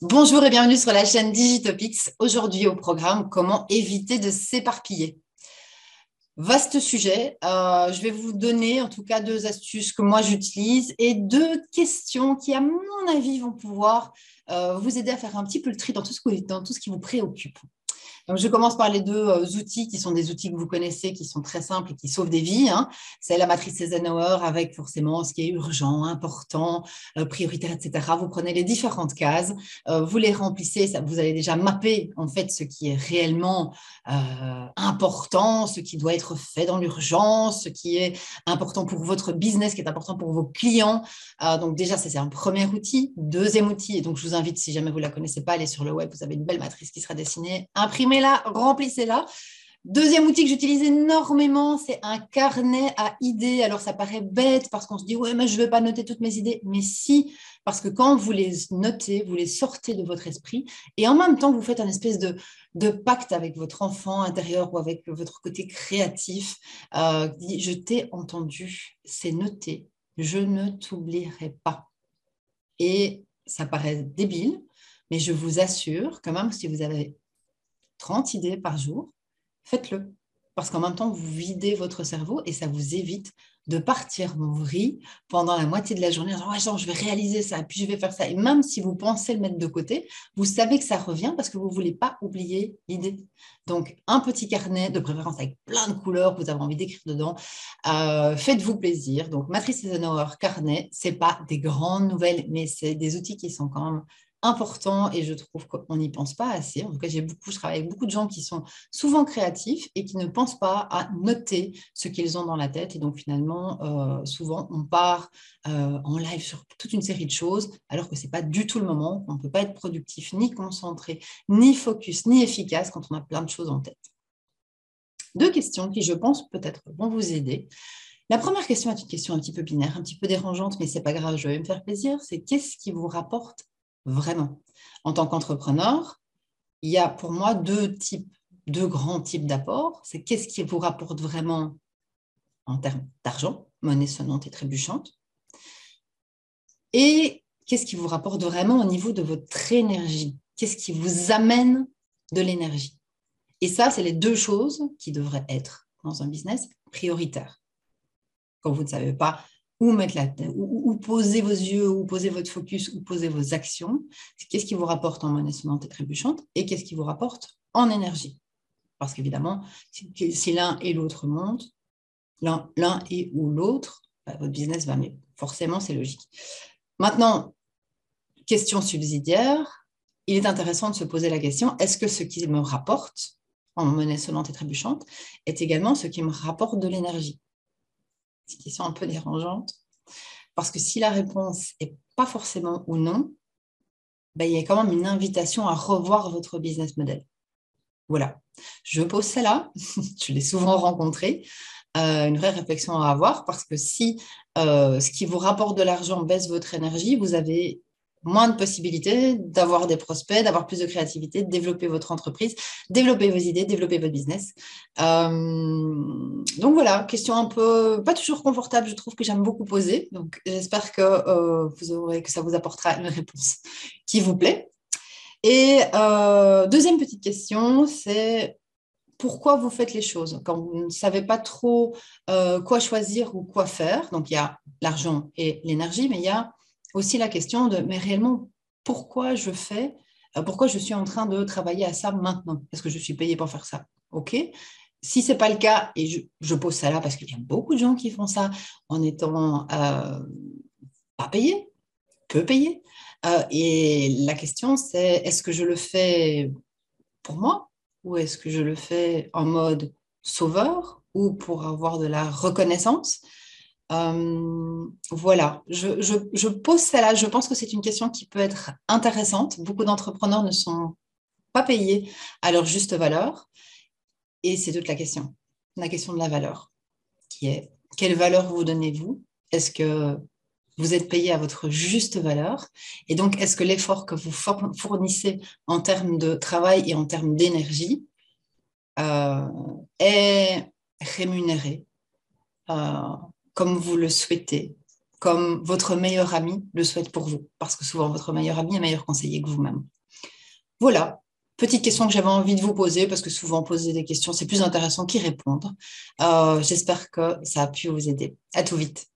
Bonjour et bienvenue sur la chaîne Digitopics. Aujourd'hui au programme, comment éviter de s'éparpiller. Vaste sujet. Euh, je vais vous donner en tout cas deux astuces que moi j'utilise et deux questions qui, à mon avis, vont pouvoir euh, vous aider à faire un petit peu le tri dans tout ce, dans tout ce qui vous préoccupe. Donc, je commence par les deux euh, outils qui sont des outils que vous connaissez, qui sont très simples et qui sauvent des vies. Hein. C'est la matrice Eisenhower avec forcément ce qui est urgent, important, euh, prioritaire, etc. Vous prenez les différentes cases, euh, vous les remplissez, vous allez déjà mapper en fait ce qui est réellement important, ce qui doit être fait dans l'urgence, ce qui est important pour votre business, ce qui est important pour vos clients. donc déjà, c'est un premier outil. Deuxième outil, et donc je vous invite, si jamais vous ne la connaissez pas, à aller sur le web, vous avez une belle matrice qui sera dessinée, imprimée là remplissez-la. Deuxième outil que j'utilise énormément, c'est un carnet à idées. Alors, ça paraît bête parce qu'on se dit, ouais, mais je ne vais pas noter toutes mes idées. Mais si, parce que quand vous les notez, vous les sortez de votre esprit et en même temps, vous faites un espèce de, de pacte avec votre enfant intérieur ou avec votre côté créatif. Euh, je t'ai entendu, c'est noté, je ne t'oublierai pas. Et ça paraît débile, mais je vous assure que même si vous avez 30 idées par jour, faites-le. Parce qu'en même temps, vous videz votre cerveau et ça vous évite de partir en vrille pendant la moitié de la journée en disant je vais réaliser ça, puis je vais faire ça. Et même si vous pensez le mettre de côté, vous savez que ça revient parce que vous ne voulez pas oublier l'idée. Donc, un petit carnet, de préférence avec plein de couleurs que vous avez envie d'écrire dedans. Euh, faites-vous plaisir. Donc, Matrice Eisenhower, carnet, ce n'est pas des grandes nouvelles, mais c'est des outils qui sont quand même important et je trouve qu'on n'y pense pas assez. En tout cas, j'ai beaucoup, je travaille avec beaucoup de gens qui sont souvent créatifs et qui ne pensent pas à noter ce qu'ils ont dans la tête. Et donc, finalement, euh, souvent, on part euh, en live sur toute une série de choses alors que ce n'est pas du tout le moment. On ne peut pas être productif, ni concentré, ni focus, ni efficace quand on a plein de choses en tête. Deux questions qui, je pense, peut-être vont vous aider. La première question est une question un petit peu binaire, un petit peu dérangeante, mais c'est pas grave, je vais me faire plaisir. C'est qu'est-ce qui vous rapporte vraiment. En tant qu'entrepreneur, il y a pour moi deux types, deux grands types d'apports. C'est qu'est-ce qui vous rapporte vraiment en termes d'argent, monnaie sonnante et trébuchante, et qu'est-ce qui vous rapporte vraiment au niveau de votre énergie? Qu'est-ce qui vous amène de l'énergie? Et ça, c'est les deux choses qui devraient être dans un business prioritaire. Quand vous ne savez pas où mettre poser vos yeux, où poser votre focus, où poser vos actions. Qu'est-ce qui vous rapporte en monnaie sonnante et trébuchante et qu'est-ce qui vous rapporte en énergie? Parce qu'évidemment, si, l'un et l'autre montent, l'un et ou l'autre, bah, votre business va mieux. Forcément, c'est logique. Maintenant, question subsidiaire, il est intéressant de se poser la question, est-ce que ce qui me rapporte en monnaie sonnante et trébuchante est également ce qui me rapporte de l'énergie? Une question un peu dérangeante. Parce que si la réponse n'est pas forcément ou non, ben, il y a quand même une invitation à revoir votre business model. Voilà. Je pose celle-là, je l'ai souvent rencontrée, euh, une vraie réflexion à avoir parce que si euh, ce qui vous rapporte de l'argent baisse votre énergie, vous avez moins de possibilités d'avoir des prospects, d'avoir plus de créativité, de développer votre entreprise, développer vos idées, développer votre business. Euh, donc voilà, question un peu pas toujours confortable, je trouve que j'aime beaucoup poser. Donc j'espère que euh, vous aurez que ça vous apportera une réponse qui vous plaît. Et euh, deuxième petite question, c'est pourquoi vous faites les choses? Quand vous ne savez pas trop quoi choisir ou quoi faire. Donc il y a l'argent et l'énergie, mais il y a aussi la question de, mais réellement, pourquoi je fais, euh, pourquoi je suis en train de travailler à ça maintenant? Est-ce que je suis payé pour faire ça. OK? Si ce n'est pas le cas, et je, pose ça là parce qu'il y a beaucoup de gens qui font ça en étant euh, pas payés, peu payés. Euh, et la question, c'est est-ce que je le fais pour moi? Ou est-ce que je le fais en mode sauveur? Ou pour avoir de la reconnaissance? Euh, voilà, je, pose celle-là. Je pense que c'est une question qui peut être intéressante. Beaucoup d'entrepreneurs ne sont pas payés à leur juste valeur. Et c'est toute la question, la question de la valeur, qui est quelle valeur vous donnez-vous? Est-ce que vous êtes payé à votre juste valeur? Et donc, est-ce que l'effort que vous fournissez en termes de travail et en termes d'énergie euh, est rémunéré euh, comme vous le souhaitez, comme votre meilleur ami le souhaite pour vous, parce que souvent votre meilleur ami est meilleur conseiller que vous-même. Voilà, petite question que j'avais envie de vous poser, parce que souvent poser des questions, c'est plus intéressant qu'y répondre. Euh, j'espère que ça a pu vous aider. À tout vite.